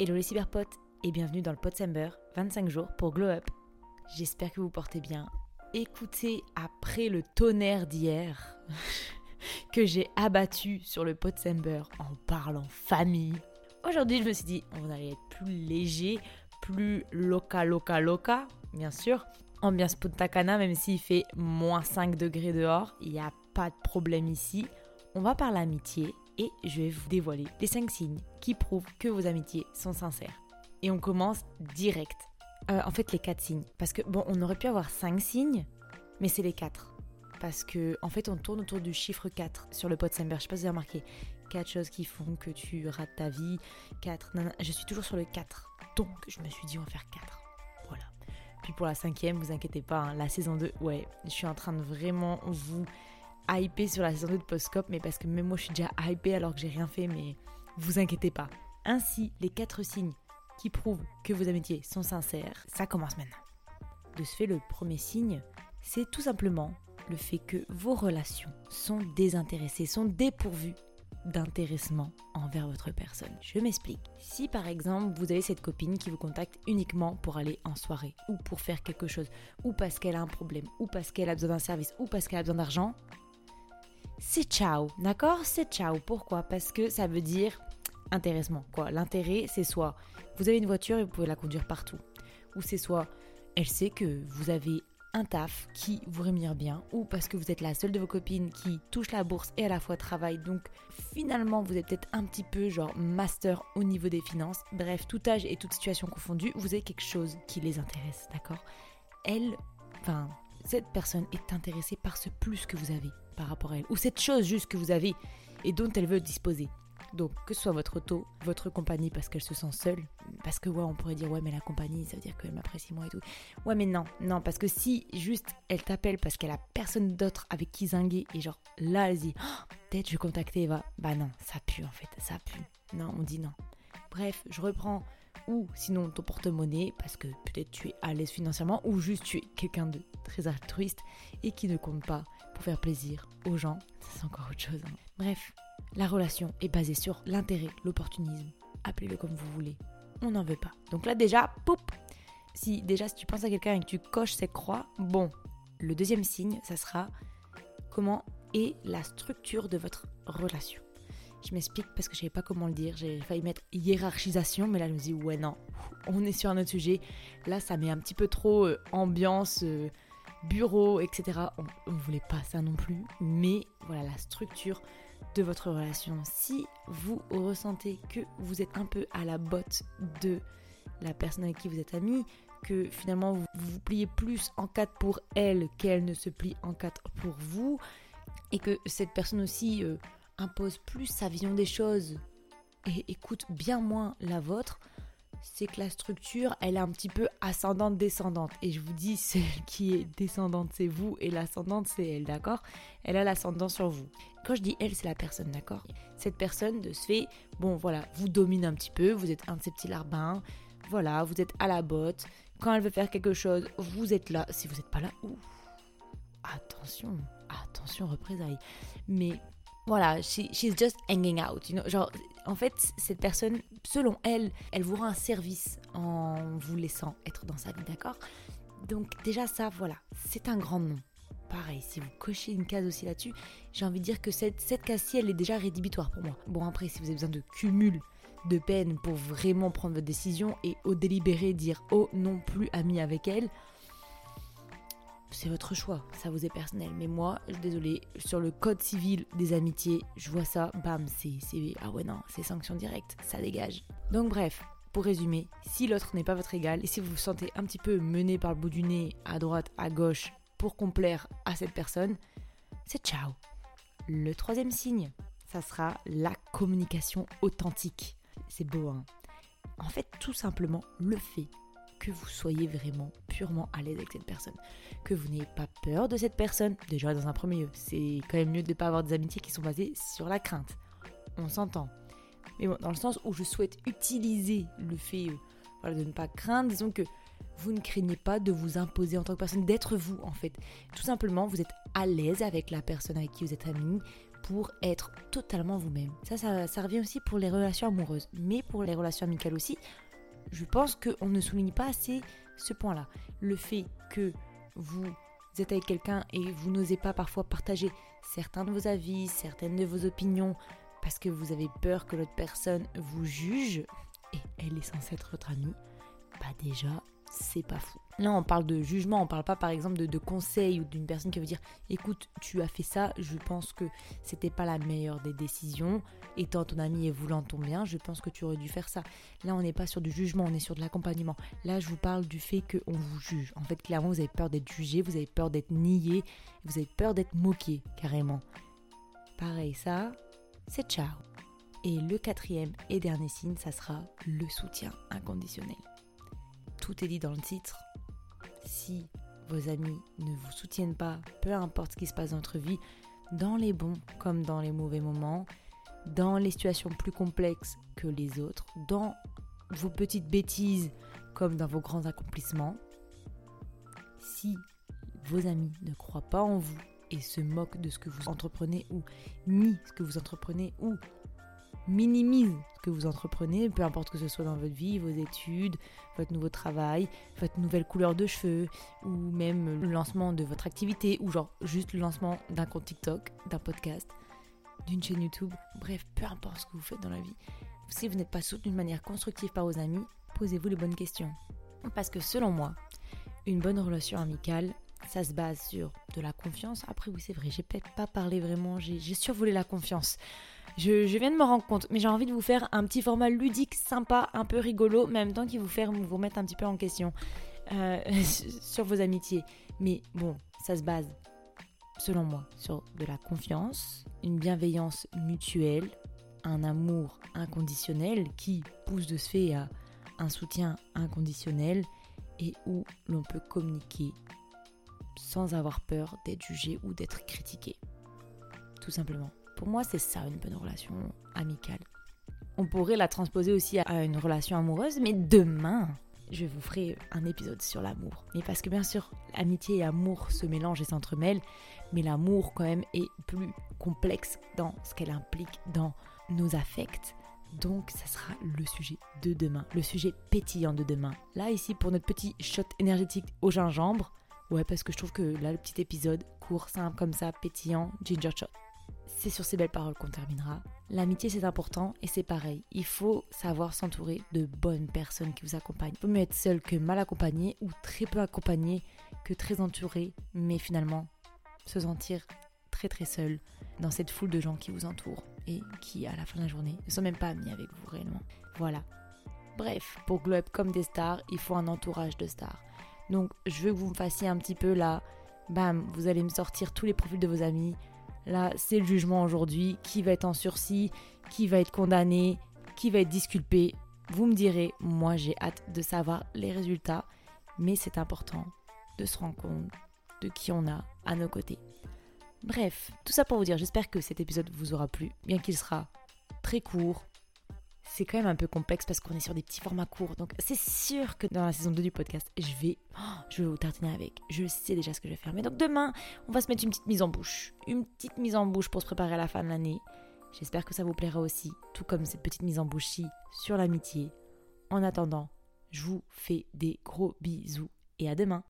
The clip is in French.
Hello les cyberpotes et bienvenue dans le Potsember 25 jours pour Glow Up. J'espère que vous portez bien. Écoutez, après le tonnerre d'hier que j'ai abattu sur le Potsember en parlant famille, aujourd'hui je me suis dit on allait être plus léger, plus loca loca loca, bien sûr. Ambiance Punta Cana, même s'il fait moins 5 degrés dehors, il n'y a pas de problème ici. On va parler amitié et je vais vous dévoiler les 5 signes qui prouvent que vos amitiés sont sincères. Et on commence direct. Euh, en fait, les 4 signes. Parce que, bon, on aurait pu avoir 5 signes, mais c'est les 4. Parce que, en fait, on tourne autour du chiffre 4 sur le Potsember. Je sais pas si vous avez remarqué. 4 choses qui font que tu rates ta vie. 4. Je suis toujours sur le 4. Donc, je me suis dit, on va faire 4. Voilà. Puis pour la cinquième, vous inquiétez pas, hein, la saison 2, ouais, je suis en train de vraiment vous hyper sur la saison 2 de Postcop, mais parce que même moi je suis déjà hypé alors que j'ai rien fait, mais vous inquiétez pas. Ainsi, les quatre signes qui prouvent que vos amitiés sont sincères, ça commence maintenant. De ce fait, le premier signe, c'est tout simplement le fait que vos relations sont désintéressées, sont dépourvues d'intéressement envers votre personne. Je m'explique. Si par exemple vous avez cette copine qui vous contacte uniquement pour aller en soirée ou pour faire quelque chose ou parce qu'elle a un problème ou parce qu'elle a besoin d'un service ou parce qu'elle a besoin d'argent, c'est ciao, d'accord? C'est ciao. Pourquoi? Parce que ça veut dire intéressement. Quoi. L'intérêt, c'est soit vous avez une voiture et vous pouvez la conduire partout, ou c'est soit elle sait que vous avez un taf qui vous rémunère bien, ou parce que vous êtes la seule de vos copines qui touche la bourse et à la fois travaille, donc finalement vous êtes peut-être un petit peu genre master au niveau des finances. Bref, tout âge et toute situation confondue, vous avez quelque chose qui les intéresse, d'accord? Elle, enfin, cette personne est intéressée par ce plus que vous avez par rapport à elle, ou cette chose juste que vous avez et dont elle veut disposer. Donc, que ce soit votre auto, votre compagnie parce qu'elle se sent seule, parce que ouais, on pourrait dire ouais, mais la compagnie, ça veut dire qu'elle m'apprécie moi et tout. Ouais, mais non, non, parce que si juste elle t'appelle parce qu'elle a personne d'autre avec qui zinguer et genre là elle dit oh, peut-être je vais contacter Eva, bah non, ça pue en fait, ça pue. Non, on dit non. Bref, je reprends ou sinon ton porte-monnaie parce que peut-être tu es à l'aise financièrement ou juste tu es quelqu'un de très altruiste et qui ne compte pas pour faire plaisir aux gens, c'est encore autre chose. Hein. Bref, la relation est basée sur l'intérêt, l'opportunisme, appelez-le comme vous voulez. On n'en veut pas. Donc là déjà, poup Si déjà si tu penses à quelqu'un et que tu coches cette croix, bon, le deuxième signe, ça sera comment est la structure de votre relation. Je m'explique parce que je savais pas comment le dire. J'ai failli mettre hiérarchisation, mais là je me dis ouais non, on est sur un autre sujet. Là ça met un petit peu trop euh, ambiance, euh, bureau, etc. On ne voulait pas ça non plus. Mais voilà la structure de votre relation. Si vous ressentez que vous êtes un peu à la botte de la personne avec qui vous êtes ami, que finalement vous vous pliez plus en quatre pour elle qu'elle ne se plie en quatre pour vous, et que cette personne aussi euh, impose plus sa vision des choses et écoute bien moins la vôtre, c'est que la structure, elle est un petit peu ascendante-descendante. Et je vous dis, celle qui est descendante, c'est vous, et l'ascendante, c'est elle, d'accord? Elle a l'ascendant sur vous. Quand je dis elle, c'est la personne, d'accord? Cette personne, de ce fait, bon, voilà, vous domine un petit peu, vous êtes un de ses petits larbins, voilà, vous êtes à la botte. Quand elle veut faire quelque chose, vous êtes là. Si vous n'êtes pas là, ouf, attention, attention, représailles. Mais voilà, she's just hanging out. You know? Genre, en fait, cette personne, selon elle, elle vous rend un service en vous laissant être dans sa vie, d'accord? Donc déjà ça, voilà, c'est un grand nom. Pareil, si vous cochez une case aussi là-dessus, j'ai envie de dire que cette, cette case-ci, elle est déjà rédhibitoire pour moi. Bon, après, si vous avez besoin de cumul de peine pour vraiment prendre votre décision et au délibéré dire « Oh, non plus ami avec elle », c'est votre choix, ça vous est personnel. Mais moi, désolée, sur le code civil des amitiés, je vois ça, bam, c'est. Ah ouais, non, c'est sanction directe, ça dégage. Donc, bref, pour résumer, si l'autre n'est pas votre égal et si vous vous sentez un petit peu mené par le bout du nez, à droite, à gauche, pour complaire à cette personne, c'est ciao. Le troisième signe, ça sera la communication authentique. C'est beau, hein En fait, tout simplement le fait que vous soyez vraiment purement à l'aise avec cette personne. Que vous n'ayez pas peur de cette personne. Déjà, dans un premier lieu, c'est quand même mieux de ne pas avoir des amitiés qui sont basées sur la crainte. On s'entend. Mais bon, dans le sens où je souhaite utiliser le fait euh, de ne pas craindre, disons que vous ne craignez pas de vous imposer en tant que personne, d'être vous en fait. Tout simplement, vous êtes à l'aise avec la personne avec qui vous êtes ami, pour être totalement vous-même. Ça, ça, ça revient aussi pour les relations amoureuses, mais pour les relations amicales aussi. Je pense qu'on ne souligne pas assez ce point-là. Le fait que vous êtes avec quelqu'un et vous n'osez pas parfois partager certains de vos avis, certaines de vos opinions, parce que vous avez peur que l'autre personne vous juge, et elle est censée être votre amie, bah déjà, c'est pas fou. Là, on parle de jugement, on parle pas par exemple de, conseils ou d'une personne qui veut dire écoute, tu as fait ça, je pense que c'était pas la meilleure des décisions. Étant ton ami et voulant ton bien, je pense que tu aurais dû faire ça. Là, on n'est pas sur du jugement, on est sur de l'accompagnement. Là, je vous parle du fait qu'on vous juge. En fait, clairement, vous avez peur d'être jugé, vous avez peur d'être nié, vous avez peur d'être moqué, carrément. Pareil, ça, c'est ciao. Et le quatrième et dernier signe, ça sera le soutien inconditionnel tout est dit dans le titre. Si vos amis ne vous soutiennent pas, peu importe ce qui se passe dans votre vie, dans les bons comme dans les mauvais moments, dans les situations plus complexes que les autres, dans vos petites bêtises comme dans vos grands accomplissements, si vos amis ne croient pas en vous et se moquent de ce que vous entreprenez ou nient ce que vous entreprenez ou minimise ce que vous entreprenez, peu importe que ce soit dans votre vie, vos études, votre nouveau travail, votre nouvelle couleur de cheveux, ou même le lancement de votre activité, ou genre juste le lancement d'un compte TikTok, d'un podcast, d'une chaîne YouTube, bref, peu importe ce que vous faites dans la vie. Si vous n'êtes pas soutenu de manière constructive par vos amis, posez-vous les bonnes questions. Parce que selon moi, une bonne relation amicale, ça se base sur de la confiance. Après, oui, c'est vrai, j'ai peut-être pas parlé vraiment, j'ai survolé la confiance. Je, viens de me rendre compte, mais j'ai envie de vous faire un petit format ludique, sympa, un peu rigolo, mais en même temps qui vous faire vous remettre un petit peu en question euh, sur vos amitiés. Mais bon, ça se base, selon moi, sur de la confiance, une bienveillance mutuelle, un amour inconditionnel qui pousse de ce fait à un soutien inconditionnel et où l'on peut communiquer sans avoir peur d'être jugé ou d'être critiqué. Tout simplement. Pour moi, c'est ça une bonne relation amicale. On pourrait la transposer aussi à une relation amoureuse, mais demain, je vous ferai un épisode sur l'amour. Mais parce que bien sûr, amitié et amour se mélangent et s'entremêlent, mais l'amour quand même est plus complexe dans ce qu'elle implique dans nos affects. Donc ça sera le sujet de demain, le sujet pétillant de demain. Là ici pour notre petit shot énergétique au gingembre. Ouais parce que je trouve que là le petit épisode court, simple comme ça, pétillant, ginger shot. C'est sur ces belles paroles qu'on terminera. L'amitié, c'est important et c'est pareil. Il faut savoir s'entourer de bonnes personnes qui vous accompagnent. Il vaut mieux être seul que mal accompagné ou très peu accompagné que très entouré, mais finalement se sentir très très seul dans cette foule de gens qui vous entourent et qui, à la fin de la journée, ne sont même pas amis avec vous réellement. Voilà. Bref, pour Globe comme des stars, il faut un entourage de stars. Donc, je veux que vous me fassiez un petit peu là. Bam, vous allez me sortir tous les profils de vos amis, Là, c'est le jugement aujourd'hui. Qui va être en sursis? Qui va être condamné? Qui va être disculpé? Vous me direz, moi j'ai hâte de savoir les résultats. Mais c'est important de se rendre compte de qui on a à nos côtés. Bref, tout ça pour vous dire, j'espère que cet épisode vous aura plu, bien qu'il sera très court, c'est quand même un peu complexe parce qu'on est sur des petits formats courts. Donc c'est sûr que dans la saison 2 du podcast, je vais, oh, je vous tartiner avec. Je sais déjà ce que je vais faire. Mais donc demain, on va se mettre une petite mise en bouche. Une petite mise en bouche pour se préparer à la fin de l'année. J'espère que ça vous plaira aussi, tout comme cette petite mise en bouche-ci sur l'amitié. En attendant, je vous fais des gros bisous et à demain.